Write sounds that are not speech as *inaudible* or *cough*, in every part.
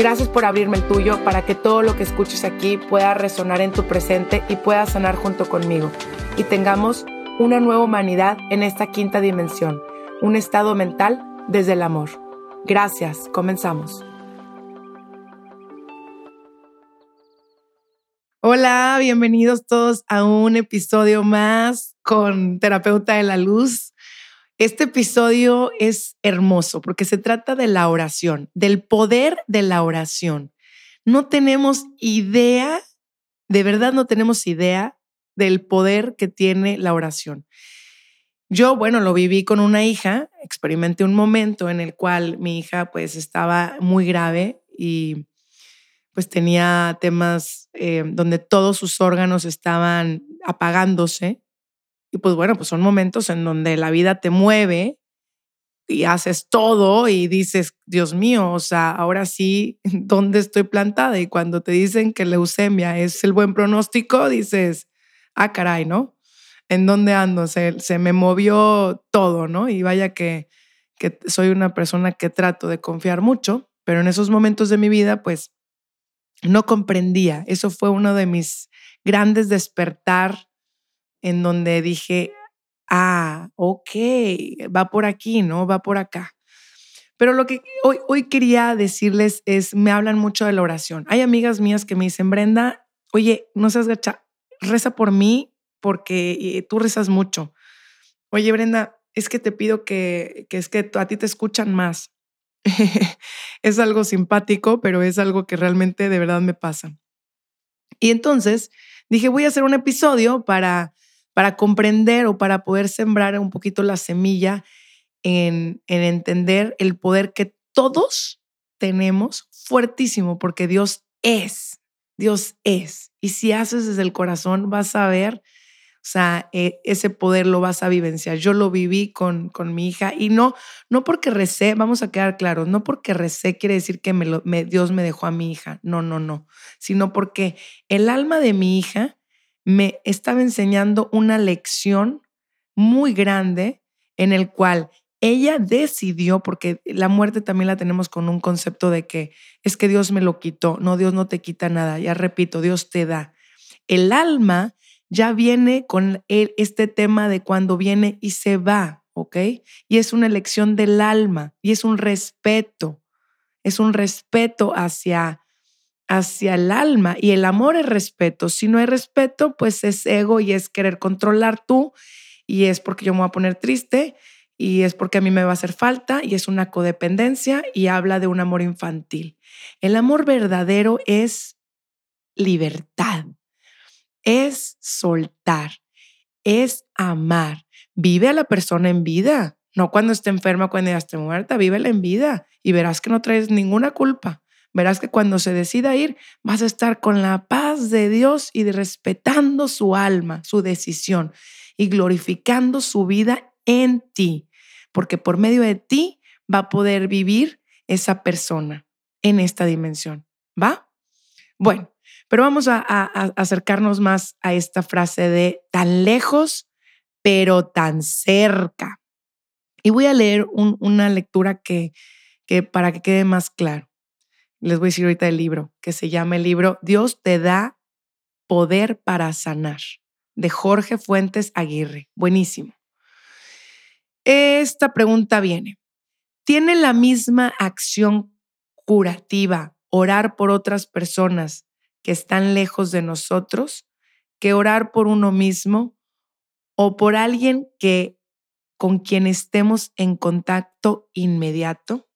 Gracias por abrirme el tuyo para que todo lo que escuches aquí pueda resonar en tu presente y pueda sanar junto conmigo. Y tengamos una nueva humanidad en esta quinta dimensión, un estado mental desde el amor. Gracias, comenzamos. Hola, bienvenidos todos a un episodio más con Terapeuta de la Luz. Este episodio es hermoso porque se trata de la oración, del poder de la oración. No tenemos idea, de verdad no tenemos idea del poder que tiene la oración. Yo, bueno, lo viví con una hija, experimenté un momento en el cual mi hija pues estaba muy grave y pues tenía temas eh, donde todos sus órganos estaban apagándose y pues bueno, pues son momentos en donde la vida te mueve y haces todo y dices, Dios mío, o sea, ahora sí, *laughs* ¿dónde estoy plantada? Y cuando te dicen que leucemia es el buen pronóstico, dices, ah, caray, ¿no? ¿En dónde ando? Se, se me movió todo, ¿no? Y vaya que, que soy una persona que trato de confiar mucho, pero en esos momentos de mi vida, pues, no comprendía. Eso fue uno de mis grandes despertar en donde dije, ah, ok, va por aquí, ¿no? Va por acá. Pero lo que hoy, hoy quería decirles es, me hablan mucho de la oración. Hay amigas mías que me dicen, Brenda, oye, no seas gacha, reza por mí porque eh, tú rezas mucho. Oye, Brenda, es que te pido que, que es que a ti te escuchan más. *laughs* es algo simpático, pero es algo que realmente de verdad me pasa. Y entonces dije, voy a hacer un episodio para para comprender o para poder sembrar un poquito la semilla en, en entender el poder que todos tenemos fuertísimo, porque Dios es, Dios es. Y si haces desde el corazón, vas a ver, o sea, e, ese poder lo vas a vivenciar. Yo lo viví con, con mi hija y no, no porque recé, vamos a quedar claros, no porque recé quiere decir que me Dios me dejó a mi hija, no, no, no, sino porque el alma de mi hija me estaba enseñando una lección muy grande en el cual ella decidió, porque la muerte también la tenemos con un concepto de que es que Dios me lo quitó. No, Dios no te quita nada. Ya repito, Dios te da. El alma ya viene con este tema de cuando viene y se va, ¿ok? Y es una elección del alma y es un respeto. Es un respeto hacia hacia el alma y el amor es respeto. Si no hay respeto, pues es ego y es querer controlar tú y es porque yo me voy a poner triste y es porque a mí me va a hacer falta y es una codependencia y habla de un amor infantil. El amor verdadero es libertad, es soltar, es amar. Vive a la persona en vida, no cuando esté enferma, cuando ya esté muerta, vívela en vida y verás que no traes ninguna culpa verás que cuando se decida ir, vas a estar con la paz de Dios y respetando su alma, su decisión y glorificando su vida en ti, porque por medio de ti va a poder vivir esa persona en esta dimensión. ¿Va? Bueno, pero vamos a, acercarnos más a esta frase de tan lejos, pero tan cerca. Y voy a leer una lectura que, que para que quede más claro les voy a decir ahorita el libro, que se llama el libro Dios te da poder para sanar, de Jorge Fuentes Aguirre. Buenísimo. Esta pregunta viene, ¿tiene la misma acción curativa orar por otras personas que están lejos de nosotros que orar por uno mismo o por alguien que con quien estemos en contacto inmediato?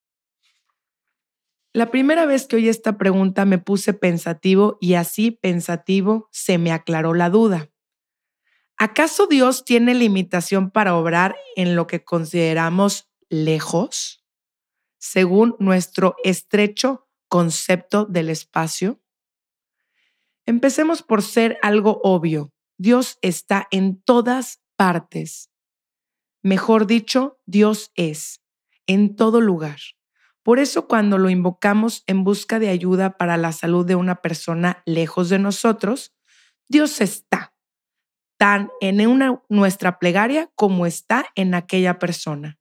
La primera vez que oí esta pregunta me puse pensativo y así pensativo se me aclaró la duda. ¿Acaso Dios tiene limitación para obrar en lo que consideramos lejos, según nuestro estrecho concepto del espacio? Empecemos por ser algo obvio. Dios está en todas partes. Mejor dicho, Dios es en todo lugar. Por eso cuando lo invocamos en busca de ayuda para la salud de una persona lejos de nosotros, Dios está tan en una, nuestra plegaria como está en aquella persona.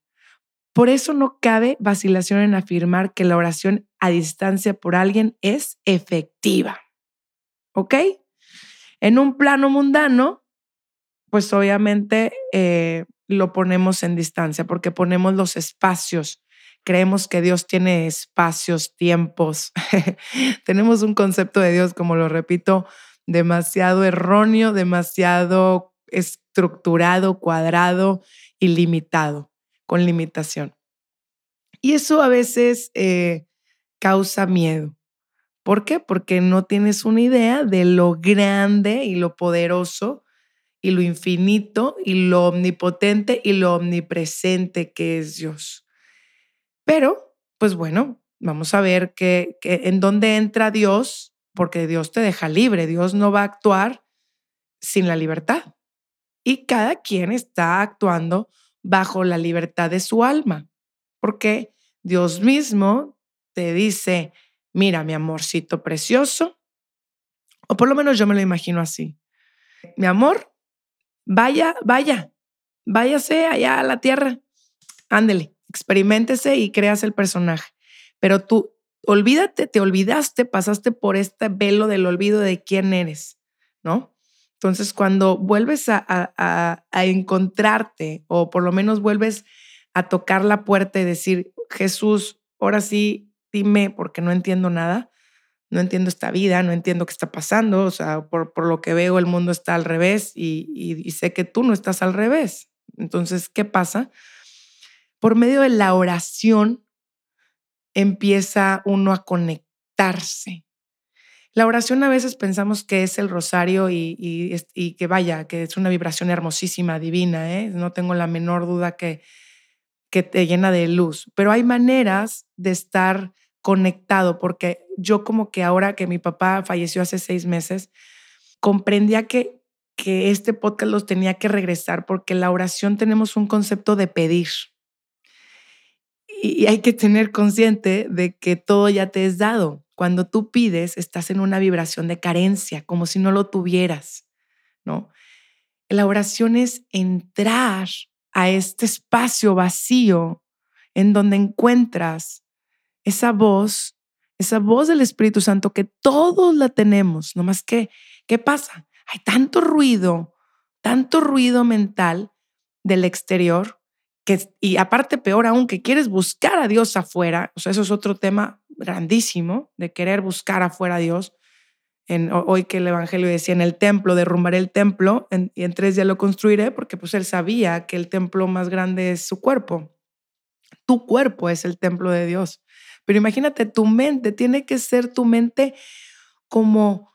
Por eso no cabe vacilación en afirmar que la oración a distancia por alguien es efectiva. ¿Ok? En un plano mundano, pues obviamente eh, lo ponemos en distancia porque ponemos los espacios. Creemos que Dios tiene espacios, tiempos. *laughs* Tenemos un concepto de Dios, como lo repito, demasiado erróneo, demasiado estructurado, cuadrado y limitado, con limitación. Y eso a veces eh, causa miedo. ¿Por qué? Porque no tienes una idea de lo grande y lo poderoso y lo infinito y lo omnipotente y lo omnipresente que es Dios. Pero, pues bueno, vamos a ver que, en dónde entra Dios, porque Dios te deja libre, Dios no va a actuar sin la libertad. Y cada quien está actuando bajo la libertad de su alma, porque Dios mismo te dice, mira, mi amorcito precioso, o por lo menos yo me lo imagino así. Mi amor, vaya, vaya, váyase allá a la tierra, ándele, experimentese y creas el personaje. Pero tú, olvídate, te olvidaste, pasaste por este velo del olvido de quién eres, ¿no? Entonces, cuando vuelves a, a, a encontrarte, o por lo menos vuelves a tocar la puerta y decir, Jesús, ahora sí, dime porque no entiendo nada, no entiendo esta vida, no entiendo qué está pasando, o sea, por, por lo que veo el mundo está al revés y, y, sé que tú no estás al revés. Entonces, ¿qué pasa? Por medio de la oración empieza uno a conectarse. La oración a veces pensamos que es el rosario y, que vaya, que es una vibración hermosísima, divina, ¿eh? no tengo la menor duda que, que te llena de luz, pero hay maneras de estar conectado, porque yo como que ahora que mi papá falleció hace seis meses, comprendía que, que este podcast los tenía que regresar porque la oración tenemos un concepto de pedir. Y hay que tener consciente de que todo ya te es dado. Cuando tú pides, estás en una vibración de carencia, como si no lo tuvieras, ¿no? La oración es entrar a este espacio vacío en donde encuentras esa voz, esa voz del Espíritu Santo que todos la tenemos, nomás que, ¿qué pasa? Hay tanto ruido, tanto ruido mental del exterior, y aparte peor aún, que quieres buscar a Dios afuera, o sea, eso es otro tema grandísimo, de querer buscar afuera a Dios. En, hoy que el Evangelio decía, en el templo, derrumbaré el templo y en tres días lo construiré, porque pues él sabía que el templo más grande es su cuerpo. Tu cuerpo es el templo de Dios. Pero imagínate, tu mente tiene que ser tu mente como,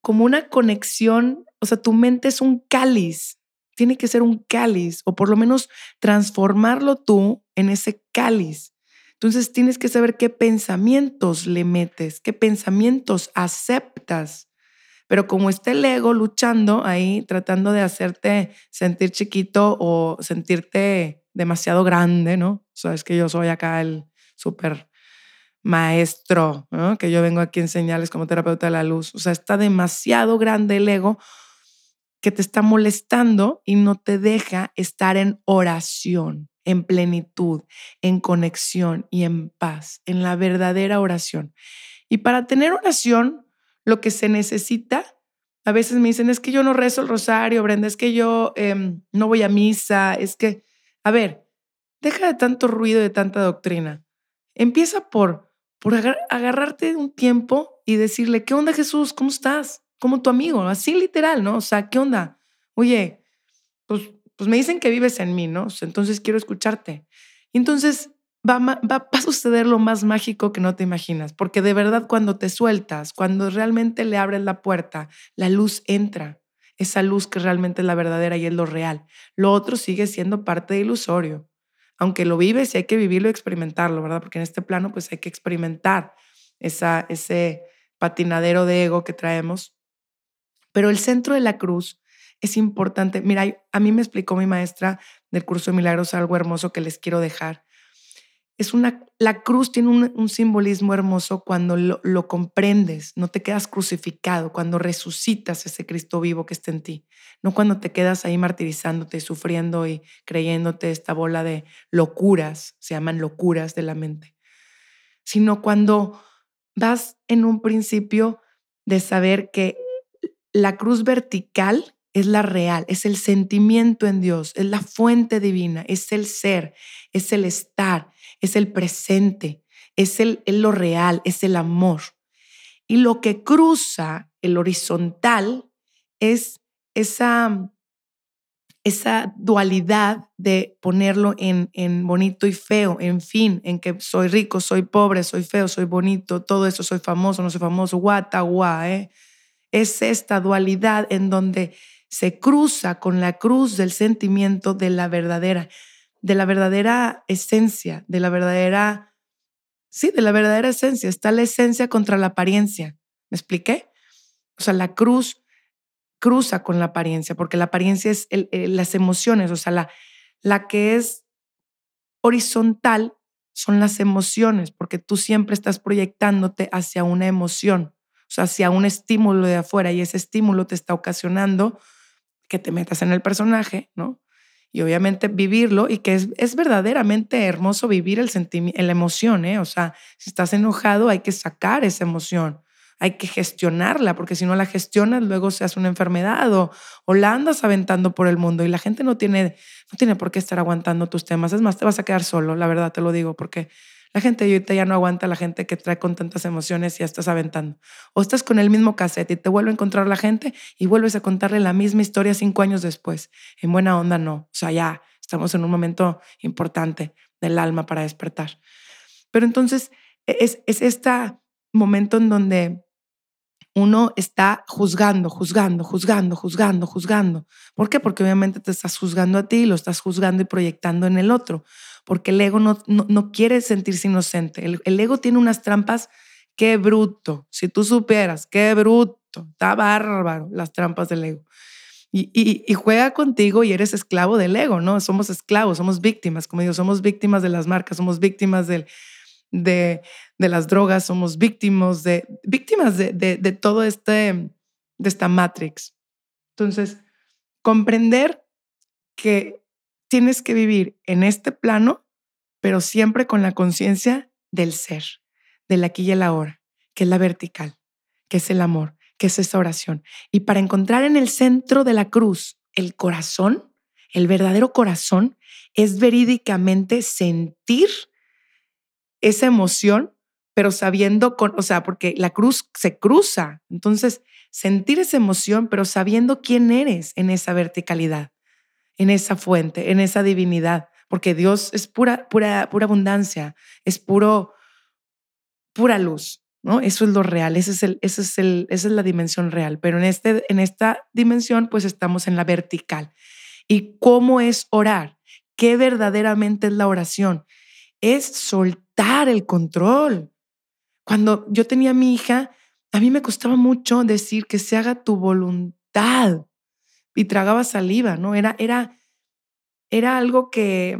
como una conexión, o sea, tu mente es un cáliz, tiene que ser un cáliz, o por lo menos transformarlo tú en ese cáliz. Entonces tienes que saber qué pensamientos le metes, qué pensamientos aceptas. Pero como está el ego luchando ahí, tratando de hacerte sentir chiquito o sentirte demasiado grande, ¿no? Sabes que yo soy acá el, súper maestro, que yo vengo aquí a enseñarles como terapeuta de la luz. O sea, está demasiado grande el ego que te está molestando y no te deja estar en oración, en plenitud, en conexión y en paz, en la verdadera oración. Y para tener oración, lo que se necesita, a veces me dicen, es que yo no rezo el rosario, Brenda, es que yo em, no voy a misa, es que, a ver, deja de tanto ruido, de tanta doctrina. Empieza por, por agarrarte un tiempo y decirle, ¿qué onda Jesús? ¿Cómo estás? Como tu amigo, así literal, ¿no? O sea, ¿qué onda? Oye, pues, pues me dicen que vives en mí, ¿no? Entonces quiero escucharte. Y entonces va, va, a suceder lo más mágico que no te imaginas, porque de verdad cuando te sueltas, cuando realmente le abres la puerta, la luz entra, esa luz que realmente es la verdadera y es lo real. Lo otro sigue siendo parte de ilusorio, aunque lo vives y hay que vivirlo y experimentarlo, ¿verdad? Porque en este plano pues hay que experimentar esa, ese patinadero de ego que traemos. Pero el centro de la cruz es importante. Mira, a mí me explicó mi maestra del curso de milagros algo hermoso que les quiero dejar es una, la cruz tiene un, simbolismo hermoso cuando lo, lo, comprendes, no te quedas crucificado, cuando resucitas ese Cristo vivo que está en ti, no cuando te quedas ahí martirizándote, sufriendo y creyéndote esta bola de locuras, se llaman locuras de la mente, sino cuando vas en un principio de saber que la cruz vertical es la real, es el sentimiento en Dios, es la fuente divina, es el ser, es el estar, es el presente, es, el, lo real, es el amor. Y lo que cruza el horizontal es esa, esa dualidad de ponerlo en, en bonito y feo, en fin, en que soy rico, soy pobre, soy feo, soy bonito, todo eso, soy famoso, no soy famoso, guata, ¿eh? Es esta dualidad en donde se cruza con la cruz del sentimiento de la verdadera de la verdadera esencia, de la verdadera, sí, de la verdadera esencia. Está la esencia contra la apariencia. ¿Me expliqué? O sea, la cruz cruza con la apariencia, porque la apariencia es las emociones, o sea, la, la que es horizontal son las emociones, porque tú siempre estás proyectándote hacia una emoción, sea, hacia un estímulo de afuera y ese estímulo te está ocasionando que te metas en el personaje, ¿no? y obviamente vivirlo y que es, es verdaderamente hermoso vivir el la emoción, ¿eh? O sea, si estás enojado hay que sacar esa emoción, hay que gestionarla, porque si no la gestionas luego se hace una enfermedad o, o la andas aventando por el mundo y la gente no tiene, no tiene por qué estar aguantando tus temas. Es más, te vas a quedar solo, la verdad te lo digo, porque la gente ahorita ya no aguanta la gente que trae con tantas emociones y ya estás aventando. O estás con el mismo cassette y te vuelve a encontrar la gente y vuelves a contarle la misma historia cinco años después. En buena onda no. O sea, ya estamos en un momento importante del alma para despertar. Pero entonces es, es este momento en donde uno está juzgando, juzgando, juzgando, juzgando, juzgando. ¿Por qué? Porque obviamente te estás juzgando a ti, lo estás juzgando y proyectando en el otro porque el ego no, no, quiere sentirse inocente. El, ego tiene unas trampas, qué bruto. Si tú supieras, qué bruto, está bárbaro las trampas del ego. Y, juega contigo y eres esclavo del ego, ¿no? Somos esclavos, somos víctimas, como digo, somos víctimas de las marcas, somos víctimas de, de las drogas, somos víctimas de, víctimas de, de todo este, de esta matrix. Entonces, comprender que tienes que vivir en este plano, pero siempre con la conciencia del ser, del aquí y el ahora, que es la vertical, que es el amor, que es esa oración. Y para encontrar en el centro de la cruz el corazón, el verdadero corazón, es verídicamente sentir esa emoción, pero sabiendo, o sea, porque la cruz se cruza. Entonces, sentir esa emoción, pero sabiendo quién eres en esa verticalidad en esa fuente, en esa divinidad, porque Dios es pura, pura, pura abundancia, es puro, pura luz, ¿no? Eso es lo real, ese es el, ese es el, esa es la dimensión real, pero en, este, en esta dimensión pues estamos en la vertical. ¿Y cómo es orar? ¿Qué verdaderamente es la oración? Es soltar el control. Cuando yo tenía mi hija, a mí me costaba mucho decir que se haga tu voluntad y tragaba saliva, ¿no? Era, era, era algo que,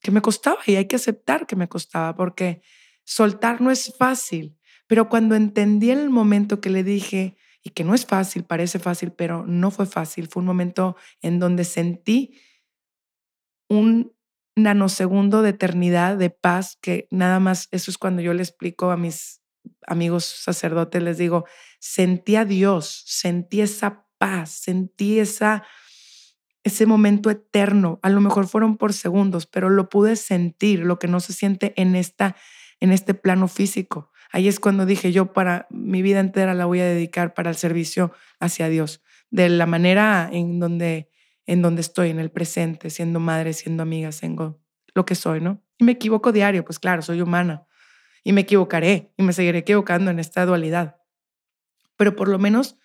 que me costaba y hay que aceptar que me costaba porque soltar no es fácil. Pero cuando entendí en el momento que le dije, y que no es fácil, parece fácil, pero no fue fácil, fue un momento en donde sentí un nanosegundo de eternidad, de paz, que nada más, eso es cuando yo le explico a mis amigos sacerdotes, les digo, sentí a Dios, sentí esa paz, sentí esa, ese momento eterno. A lo mejor fueron por segundos, pero lo pude sentir, lo que no se siente en, esta, en este plano físico. Ahí es cuando dije, yo para mi vida entera la voy a dedicar para el servicio hacia Dios, de la manera en donde, en donde estoy, en el presente, siendo madre, siendo amiga, siendo lo que soy, ¿no? Y me equivoco diario, pues claro, soy humana y me equivocaré y me seguiré equivocando en esta dualidad. Pero por lo menos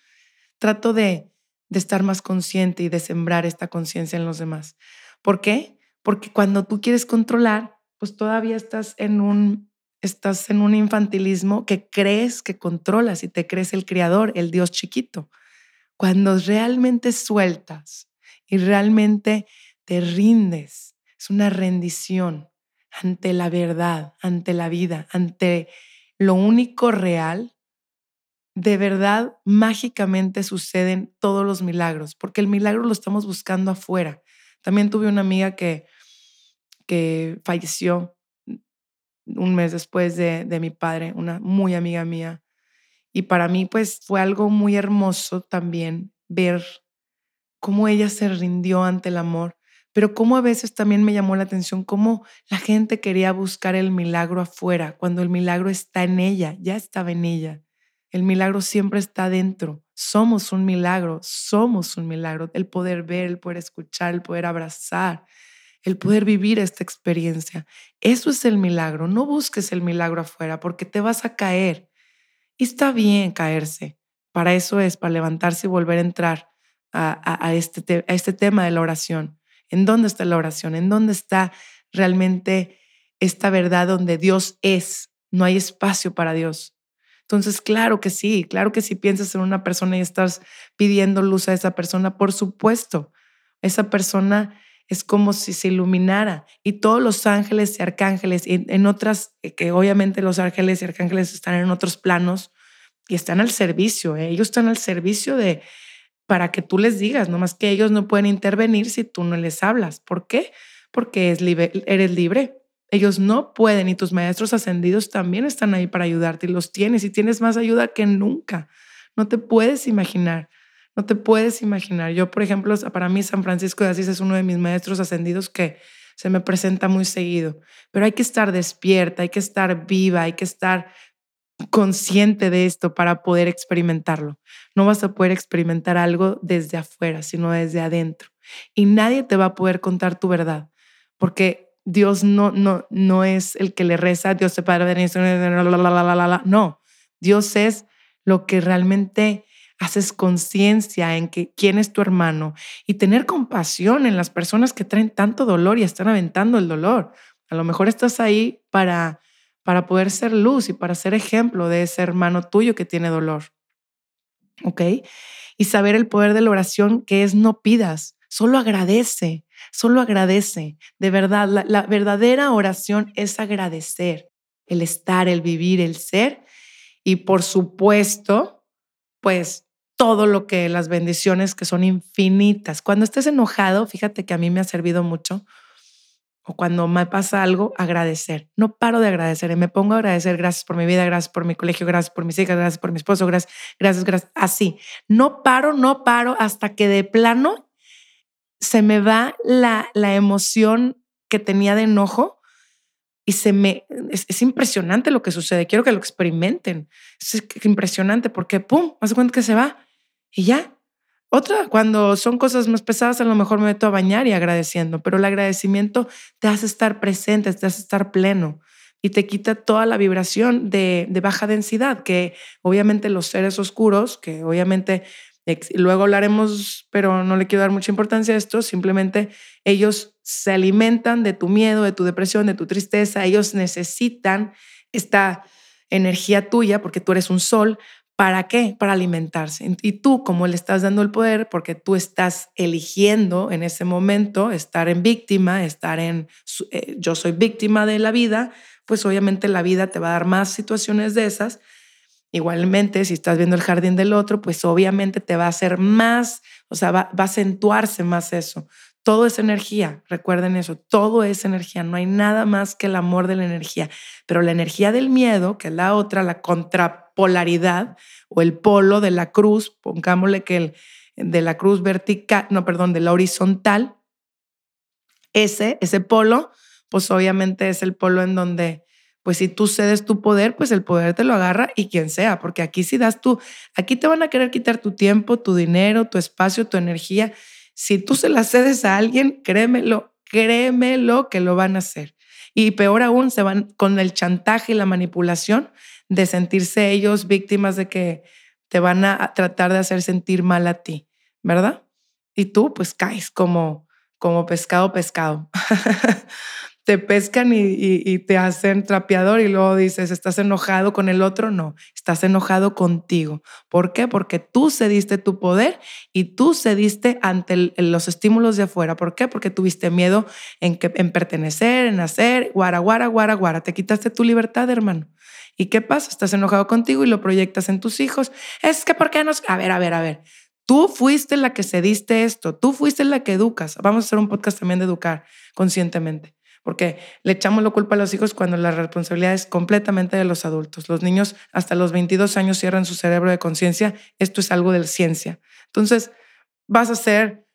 trato de, de estar más consciente y de sembrar esta conciencia en los demás. ¿Por qué? Porque cuando tú quieres controlar, pues todavía estás en un estás en un infantilismo que crees que controlas y te crees el creador, el Dios chiquito. Cuando realmente sueltas y realmente te rindes, es una rendición ante la verdad, ante la vida, ante lo único real, de verdad mágicamente suceden todos los milagros, porque el milagro lo estamos buscando afuera. También tuve una amiga que, que falleció un mes después de, de mi padre, una muy amiga mía. Y para mí, pues fue algo muy hermoso también ver cómo ella se rindió ante el amor, pero cómo a veces también me llamó la atención cómo la gente quería buscar el milagro afuera, cuando el milagro está en ella, ya estaba en ella. El milagro siempre está dentro. Somos un milagro, somos un milagro. El poder ver, el poder escuchar, el poder abrazar, el poder vivir esta experiencia. Eso es el milagro. No busques el milagro afuera porque te vas a caer. Y está bien caerse. Para eso es, para levantarse y volver a entrar a, este, a este tema de la oración. ¿En dónde está la oración? ¿En dónde está realmente esta verdad donde Dios es? No hay espacio para Dios. Entonces, claro que sí, claro que si piensas en una persona y estás pidiendo luz a esa persona, por supuesto, esa persona es como si se iluminara y todos los ángeles y arcángeles, y en otras, eh, que obviamente los ángeles y arcángeles están en otros planos y están al servicio, ¿eh? ellos están al servicio de, para que tú les digas, no más que ellos no pueden intervenir si tú no les hablas. ¿Por qué? Porque es eres libre. Ellos no pueden y tus maestros ascendidos también están ahí para ayudarte y los tienes y tienes más ayuda que nunca. No te puedes imaginar. No te puedes imaginar. Yo, por ejemplo, para mí San Francisco de Asís es uno de mis maestros ascendidos que se me presenta muy seguido, pero hay que estar despierta, hay que estar viva, hay que estar consciente de esto para poder experimentarlo. No vas a poder experimentar algo desde afuera, sino desde adentro. Y nadie te va a poder contar tu verdad, porque Dios no, no, no es el que le reza, Dios te padre, no, Dios es lo que realmente haces conciencia en que quién es tu hermano y tener compasión en las personas que traen tanto dolor y están aventando el dolor. A lo mejor estás ahí para para poder ser luz y para ser ejemplo de ese hermano tuyo que tiene dolor. ¿Ok? Y saber el poder de la oración que es no pidas, solo agradece, solo agradece. De verdad, la, verdadera oración es agradecer, el estar, el vivir, el ser. Y por supuesto, pues todo lo que las bendiciones que son infinitas. Cuando estés enojado, fíjate que a mí me ha servido mucho. O cuando me pasa algo, agradecer. No paro de agradecer. Y me pongo a agradecer. Gracias por mi vida, gracias por mi colegio, gracias por mis hijas, gracias por mi esposo, gracias, gracias, gracias. Así. No paro, no paro hasta que de plano se me va la, la emoción que tenía de enojo y se me es, impresionante lo que sucede. Quiero que lo experimenten. Es impresionante porque pum, hace cuenta que se va y ya. Otra, cuando son cosas más pesadas, a lo mejor me meto a bañar y agradeciendo, pero el agradecimiento te hace estar presente, te hace estar pleno y te quita toda la vibración de, de baja densidad, que obviamente los seres oscuros, que obviamente luego hablaremos, pero no le quiero dar mucha importancia a esto, simplemente ellos se alimentan de tu miedo, de tu depresión, de tu tristeza, ellos necesitan esta energía tuya porque tú eres un sol ¿Para qué? Para alimentarse. Y tú, como le estás dando el poder, porque tú estás eligiendo en ese momento estar en víctima, estar en eh, yo soy víctima de la vida, pues obviamente la vida te va a dar más situaciones de esas. Igualmente, si estás viendo el jardín del otro, pues obviamente te va a hacer más, o sea, va, va a acentuarse más eso. Todo es energía, recuerden eso, todo es energía, no hay nada más que el amor de la energía, pero la energía del miedo, que es la otra, la contrapolaridad o el polo de la cruz, pongámosle que el de la cruz vertical, no, perdón, de la horizontal, ese, ese polo, pues obviamente es el polo en donde, pues si tú cedes tu poder, pues el poder te lo agarra y quien sea, porque aquí si das tú, aquí te van a querer quitar tu tiempo, tu dinero, tu espacio, tu energía Si tú se las cedes a alguien, créemelo, créemelo que lo van a hacer. Y peor aún, se van con el chantaje y la manipulación de sentirse ellos víctimas de que te van a tratar de hacer sentir mal a ti, ¿verdad? Y tú pues caes como, como pescado, pescado. *laughs* te pescan y, te hacen trapeador y luego dices, ¿estás enojado con el otro? No, estás enojado contigo. ¿Por qué? Porque tú cediste tu poder y tú cediste ante los estímulos de afuera. ¿Por qué? Porque tuviste miedo en, que, en pertenecer, en hacer, guara, guara, guara, guara. Te quitaste tu libertad, hermano. ¿Y qué pasa? Estás enojado contigo y lo proyectas en tus hijos. Es que, ¿por qué nos...? A ver, a ver, a ver. Tú fuiste la que cediste esto, tú fuiste la que educas. Vamos a hacer un podcast también de educar conscientemente porque le echamos la culpa a los hijos cuando la responsabilidad es completamente de los adultos. Los niños hasta los 22 años cierran su cerebro de conciencia. Esto es algo de ciencia. Entonces, vas a ser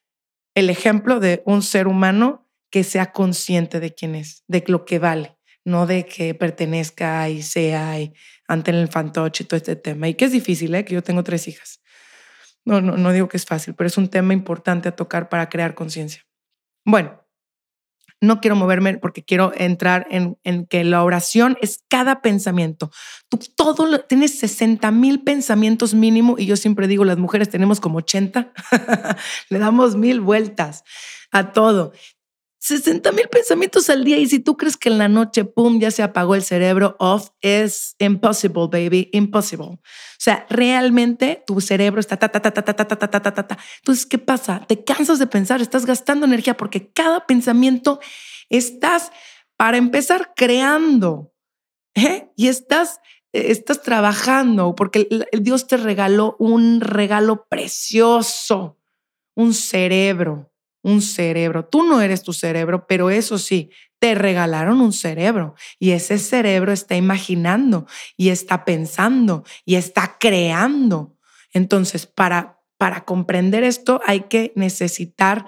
el ejemplo de un ser humano que sea consciente de quién es, de lo que vale, no de que pertenezca y sea y ante el fantoche y todo este tema. Y que es difícil, ¿eh? que yo tengo tres hijas. No, no digo que es fácil, pero es un tema importante a tocar para crear conciencia. Bueno, no quiero moverme porque quiero entrar en, que la oración es cada pensamiento. Tú todo lo, tienes 60 mil pensamientos mínimo y yo siempre digo, las mujeres tenemos como 80, *laughs* le damos mil vueltas a todo. 60 mil pensamientos al día y si tú crees que en la noche, pum, ya se apagó el cerebro off, es impossible, baby, impossible. O sea, realmente tu cerebro está ta, ta, ta, ta, ta, ta, ta, ta, ta, ta. Entonces, ¿qué pasa? Te cansas de pensar, estás gastando energía porque cada pensamiento estás, para empezar, creando ¿eh? y estás, estás trabajando porque Dios te regaló un regalo precioso, un cerebro un cerebro. Tú no eres tu cerebro, pero eso sí, te regalaron un cerebro y ese cerebro está imaginando y está pensando y está creando. Entonces, para, para comprender esto hay que necesitar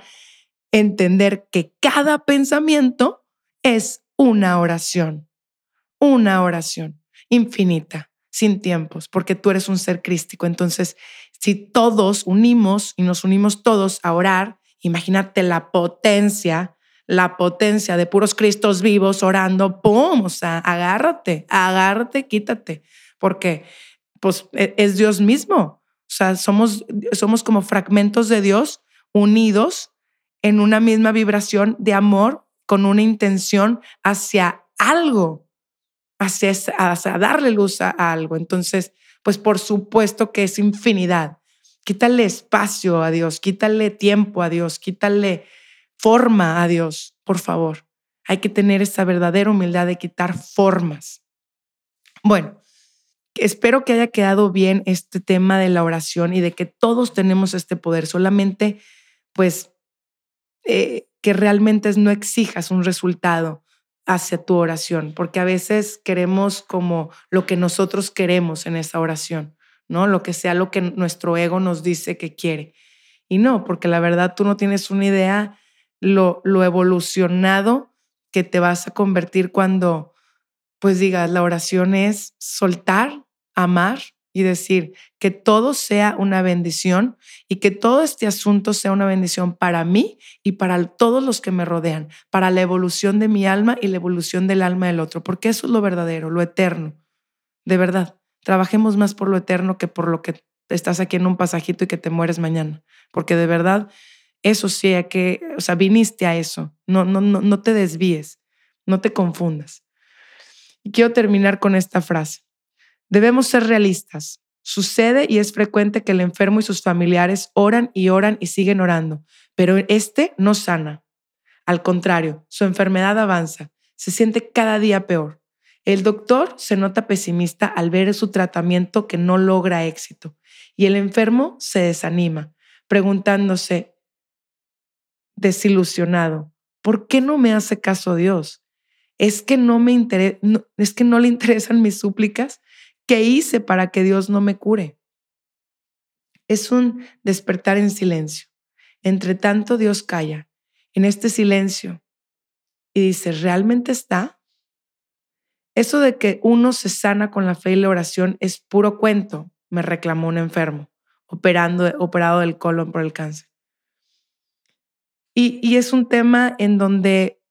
entender que cada pensamiento es una oración, una oración infinita, sin tiempos, porque tú eres un ser crístico. Entonces, si todos unimos y nos unimos todos a orar, Imagínate la potencia, la potencia de puros Cristos vivos orando, ¡pum! O sea, agárrate, agárrate, quítate, porque pues e, es Dios mismo. O sea, somos, somos como fragmentos de Dios unidos en una misma vibración de amor con una intención hacia algo, hacia, hacia darle luz a algo. Entonces, pues por supuesto que es infinidad. Quítale espacio a Dios, quítale tiempo a Dios, quítale forma a Dios, por favor. Hay que tener esa verdadera humildad de quitar formas. Bueno, espero que haya quedado bien este tema de la oración y de que todos tenemos este poder. Solamente, pues, eh, que realmente no exijas un resultado hacia tu oración, porque a veces queremos como lo que nosotros queremos en esa oración. Lo que sea lo que nuestro ego nos dice que quiere. Y no, porque la verdad tú no tienes una idea lo, lo evolucionado que te vas a convertir cuando, pues digas, la oración es soltar, amar y decir que todo sea una bendición y que todo este asunto sea una bendición para mí y para todos los que me rodean, para la evolución de mi alma y la evolución del alma del otro, porque eso es lo verdadero, lo eterno, de verdad trabajemos más por lo eterno que por lo que estás aquí en un pasajito y que te mueres mañana. Porque de verdad, eso sí, que, o sea, viniste a eso. No, no, no, no te desvíes, no te confundas. Y quiero terminar con esta frase. Debemos ser realistas. Sucede y es frecuente que el enfermo y sus familiares oran y oran y siguen orando, pero este no sana. Al contrario, su enfermedad avanza, se siente cada día peor. El doctor se nota pesimista al ver su tratamiento que no logra éxito y el enfermo se desanima, preguntándose, desilusionado, ¿por qué no me hace caso Dios? ¿Es que no, me ¿Es que no le *laughs* interesan mis súplicas? ¿Qué hice para que Dios no me cure? Es un despertar en silencio. Entre tanto, Dios calla en este silencio y dice, ¿realmente está? Eso de que uno se sana con la fe y la oración es puro cuento, me reclamó un enfermo, operando, operado del colon por el cáncer. Y, es un tema en donde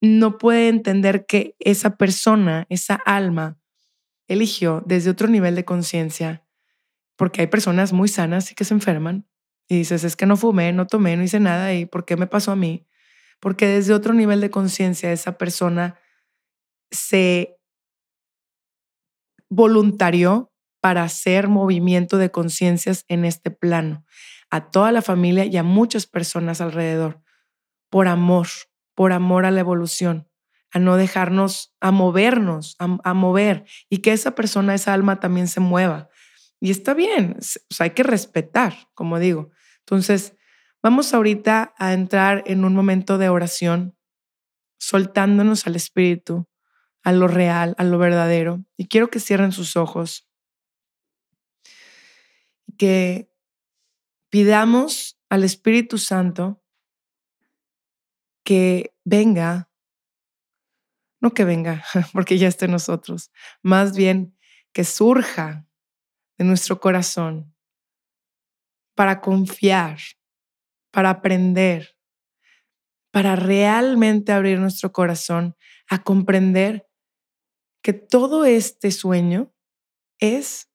no puede entender que esa persona, esa alma, eligió desde otro nivel de conciencia, porque hay personas muy sanas y que se enferman, y dices, es que no fumé, no tomé, no hice nada, ¿y por qué me pasó a mí? Porque desde otro nivel de conciencia esa persona se voluntarió para hacer movimiento de conciencias en este plano, a toda la familia y a muchas personas alrededor, por amor, por amor a la evolución, a no dejarnos, a movernos, a, mover y que esa persona, esa alma también se mueva. Y está bien, hay que respetar, como digo. Entonces, vamos ahorita a entrar en un momento de oración, soltándonos al espíritu, a lo real, a lo verdadero. Y quiero que cierren sus ojos. Que pidamos al Espíritu Santo que venga, no que venga, *laughs* porque ya está en nosotros, más bien que surja de nuestro corazón para confiar, para aprender, para realmente abrir nuestro corazón a comprender que todo este sueño es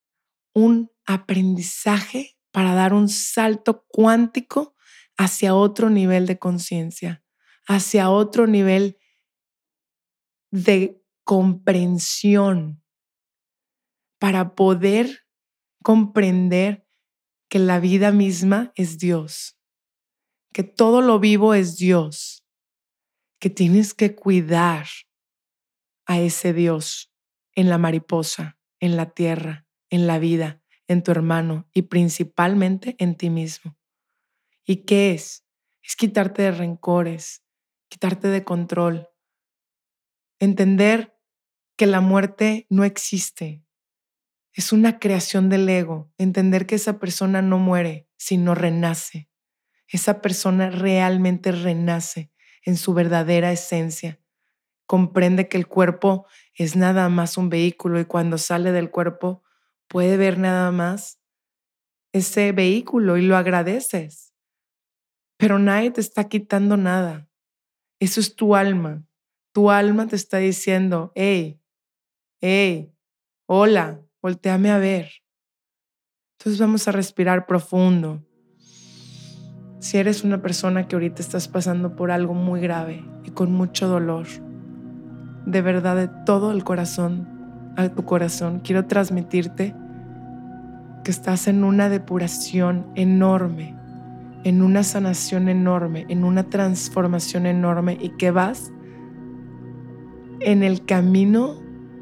un aprendizaje para dar un salto cuántico hacia otro nivel de conciencia, hacia otro nivel de comprensión, para poder comprender que la vida misma es Dios, que todo lo vivo es Dios, que tienes que cuidar a ese Dios en la mariposa, en la tierra, en la vida, en tu hermano y principalmente en ti mismo. ¿Y qué es? Es quitarte de rencores, quitarte de control, entender que la muerte no existe. Es una creación del ego, entender que esa persona no muere, sino renace. Esa persona realmente renace en su verdadera esencia. Comprende que el cuerpo es nada más un vehículo y cuando sale del cuerpo puede ver nada más ese vehículo y lo agradeces. Pero nadie te está quitando nada. Eso es tu alma. Tu alma te está diciendo, hey, hey, hola, volteame a ver. Entonces vamos a respirar profundo. Si eres una persona que ahorita estás pasando por algo muy grave y con mucho dolor, de verdad de todo el corazón, a tu corazón, quiero transmitirte que estás en una depuración enorme, en una sanación enorme, en una transformación enorme y que vas en el camino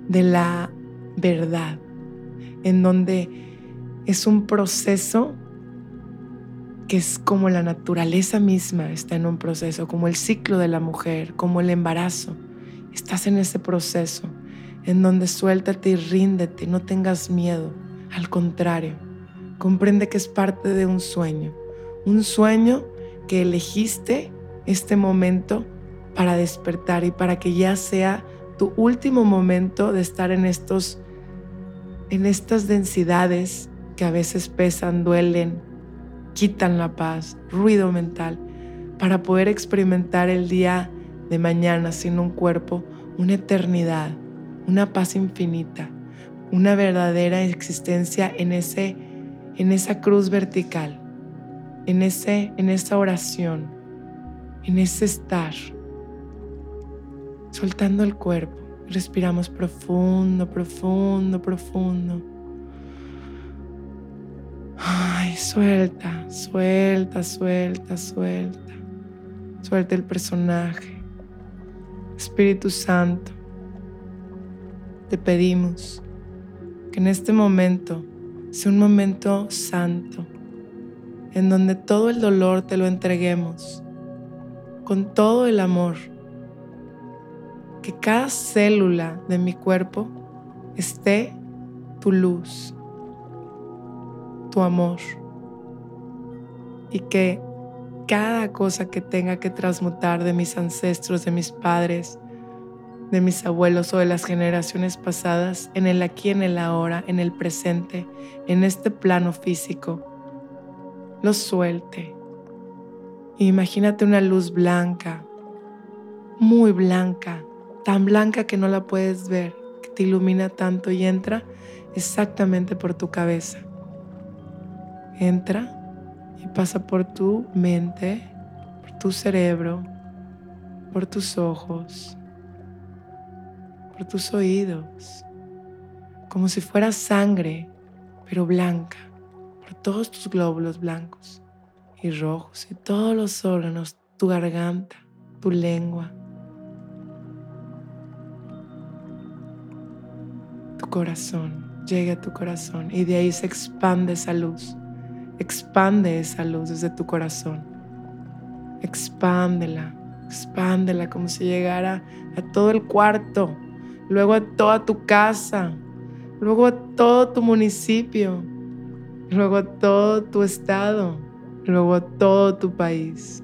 de la verdad, en donde es un proceso que es como la naturaleza misma está en un proceso, como el ciclo de la mujer, como el embarazo. Estás en ese proceso en donde suéltate y ríndete, no tengas miedo. Al contrario, comprende que es parte de un sueño, un sueño que elegiste este momento para despertar y para que ya sea tu último momento de estar en estos en estas densidades que a veces pesan, duelen, quitan la paz, ruido mental, para poder experimentar el día de mañana sin un cuerpo, una eternidad, una paz infinita una verdadera existencia en, ese, en esa cruz vertical, en, ese, en esa oración, en ese estar, soltando el cuerpo. Respiramos profundo, profundo, profundo. Ay, suelta, suelta, suelta, suelta. Suelta el personaje. Espíritu Santo, te pedimos que en este momento sea un momento santo, en donde todo el dolor te lo entreguemos con todo el amor. Que cada célula de mi cuerpo esté tu luz, tu amor. Y que cada cosa que tenga que transmutar de mis ancestros, de mis padres, de mis abuelos o de las generaciones pasadas, en el aquí, en el ahora, en el presente, en este plano físico, lo suelte Imagínate una luz blanca, muy blanca, tan blanca que no la puedes ver, que te ilumina tanto y entra exactamente por tu cabeza. Entra y pasa por tu mente, por tu cerebro, por tus ojos, por tus oídos, como si fuera sangre, pero blanca, por todos tus glóbulos blancos y rojos y todos los órganos, tu garganta, tu lengua, tu corazón, llega a tu corazón y de ahí se expande esa luz. Expande esa luz desde tu corazón. Expándela, expándela como si llegara a todo el cuarto, luego a toda tu casa, luego a todo tu municipio, luego a todo tu estado, luego a todo tu país.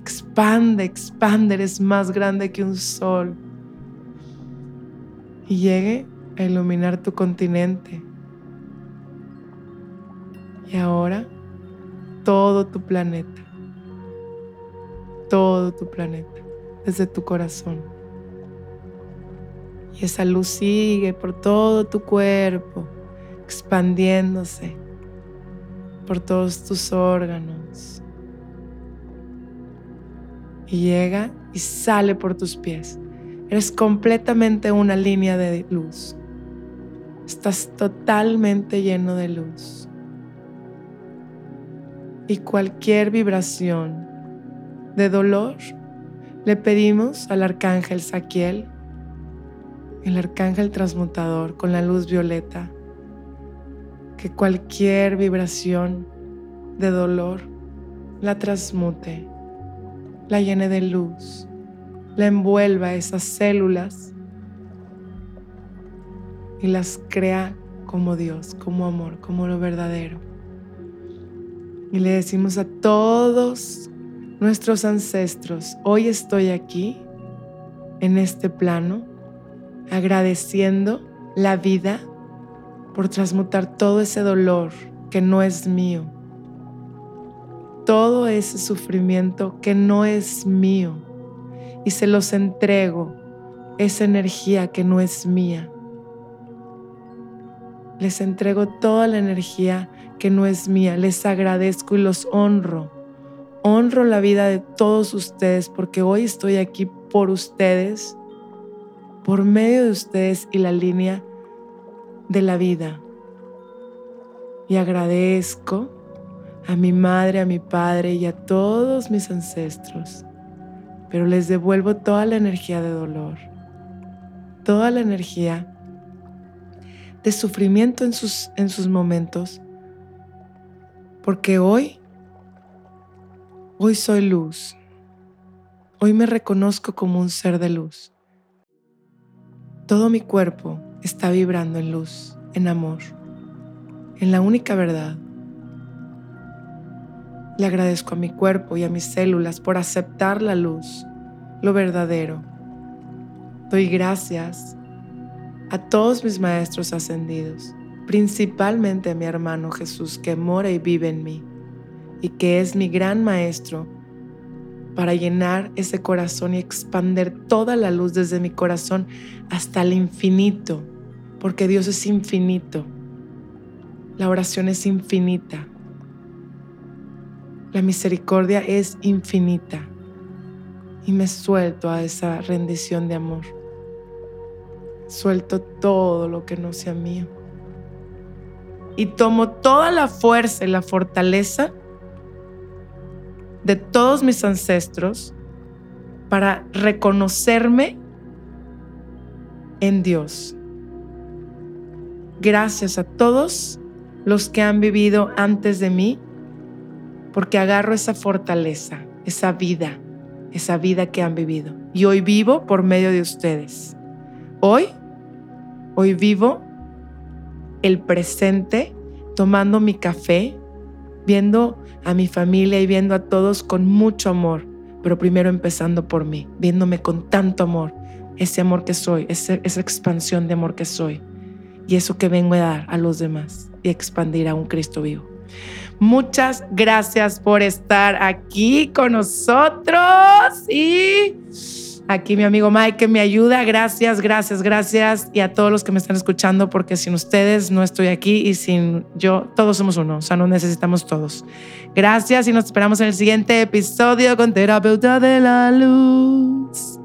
Expande, expande, eres más grande que un sol. Y llegue a iluminar tu continente. Y ahora todo tu planeta, todo tu planeta, desde tu corazón. Y esa luz sigue por todo tu cuerpo, expandiéndose por todos tus órganos. Y llega y sale por tus pies. Eres completamente una línea de luz. Estás totalmente lleno de luz. Y cualquier vibración de dolor, le pedimos al arcángel Saquiel, el arcángel transmutador con la luz violeta, que cualquier vibración de dolor la transmute, la llene de luz, la envuelva esas células y las crea como Dios, como amor, como lo verdadero. Y le decimos a todos nuestros ancestros, hoy estoy aquí, en este plano, agradeciendo la vida por transmutar todo ese dolor que no es mío, todo ese sufrimiento que no es mío, y se los entrego, esa energía que no es mía. Les entrego toda la energía que no es mía. Les agradezco y los honro. Honro la vida de todos ustedes porque hoy estoy aquí por ustedes, por medio de ustedes y la línea de la vida. Y agradezco a mi madre, a mi padre y a todos mis ancestros. Pero les devuelvo toda la energía de dolor, toda la energía de sufrimiento en sus, en sus momentos, porque hoy, hoy soy luz, hoy me reconozco como un ser de luz. Todo mi cuerpo está vibrando en luz, en amor, en la única verdad. Le agradezco a mi cuerpo y a mis células por aceptar la luz, lo verdadero. Doy gracias a todos mis maestros ascendidos, principalmente a mi hermano Jesús que mora y vive en mí y que es mi gran maestro para llenar ese corazón y expander toda la luz desde mi corazón hasta el infinito, porque Dios es infinito. La oración es infinita. La misericordia es infinita. Y me suelto a esa rendición de amor. Suelto todo lo que no sea mío. Y tomo toda la fuerza y la fortaleza de todos mis ancestros para reconocerme en Dios. Gracias a todos los que han vivido antes de mí, porque agarro esa fortaleza, esa vida, esa vida que han vivido. Y hoy vivo por medio de ustedes. Hoy Hoy vivo el presente tomando mi café, viendo a mi familia y viendo a todos con mucho amor, pero primero empezando por mí, viéndome con tanto amor, ese amor que soy, esa, esa expansión de amor que soy y eso que vengo a dar a los demás y expandir a un Cristo vivo. Muchas gracias por estar aquí con nosotros y aquí mi amigo Mike que me ayuda. Gracias, gracias, gracias y a todos los que me están escuchando porque sin ustedes no estoy aquí y sin yo todos somos uno, o sea, nos necesitamos todos. Gracias y nos esperamos en el siguiente episodio con Terapeuta de la Luz.